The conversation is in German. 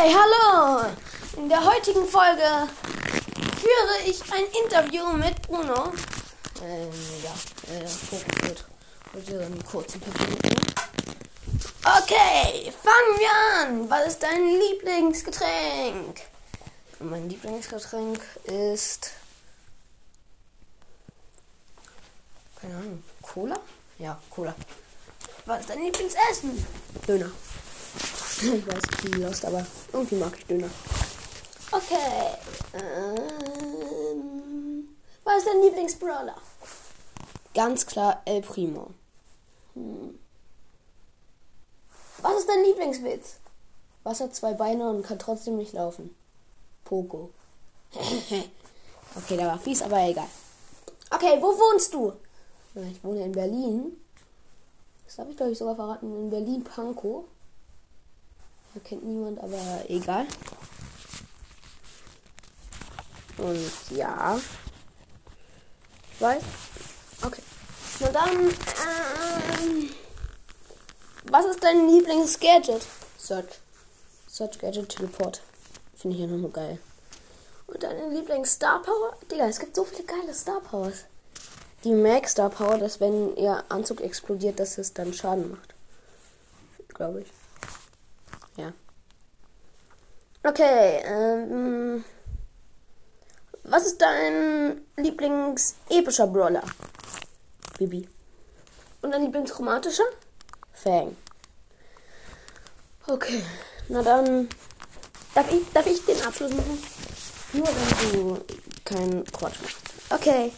Okay, hallo! In der heutigen Folge führe ich ein Interview mit Bruno. Ähm, ja, äh, vorgeführt. Heute einen kurzen Papier. Okay, fangen wir an. Was ist dein Lieblingsgetränk? Mein Lieblingsgetränk ist. Keine Ahnung. Cola? Ja, Cola. Was ist dein Lieblingsessen? Döner. Ich weiß, ich bin lost, aber irgendwie mag ich Döner. Okay. Ähm, was ist dein Lieblingsbrawler? Ganz klar El Primo. Hm. Was ist dein Lieblingswitz? Was hat zwei Beine und kann trotzdem nicht laufen? Poco. okay, der war fies, aber egal. Okay, wo wohnst du? Ich wohne in Berlin. Das habe ich, glaube ich, sogar verraten. In Berlin-Pankow. Da kennt niemand, aber egal. Und ja. Ich weiß. Okay. Na dann, ähm, was ist dein Lieblingsgadget? Search. Search Gadget Teleport. Finde ich ja nochmal geil. Und deine Lieblings-Star Power? Digga, es gibt so viele geile Star Powers. Die Max Star Power, dass wenn ihr Anzug explodiert, dass es dann Schaden macht. Glaube ich. Ja. Okay, ähm. Was ist dein Lieblings-epischer Brawler? Bibi. Und dein Lieblingschromatischer? Fang. Okay, na dann. Darf ich, darf ich den Abschluss machen? Nur wenn du keinen Quatsch machst. Okay.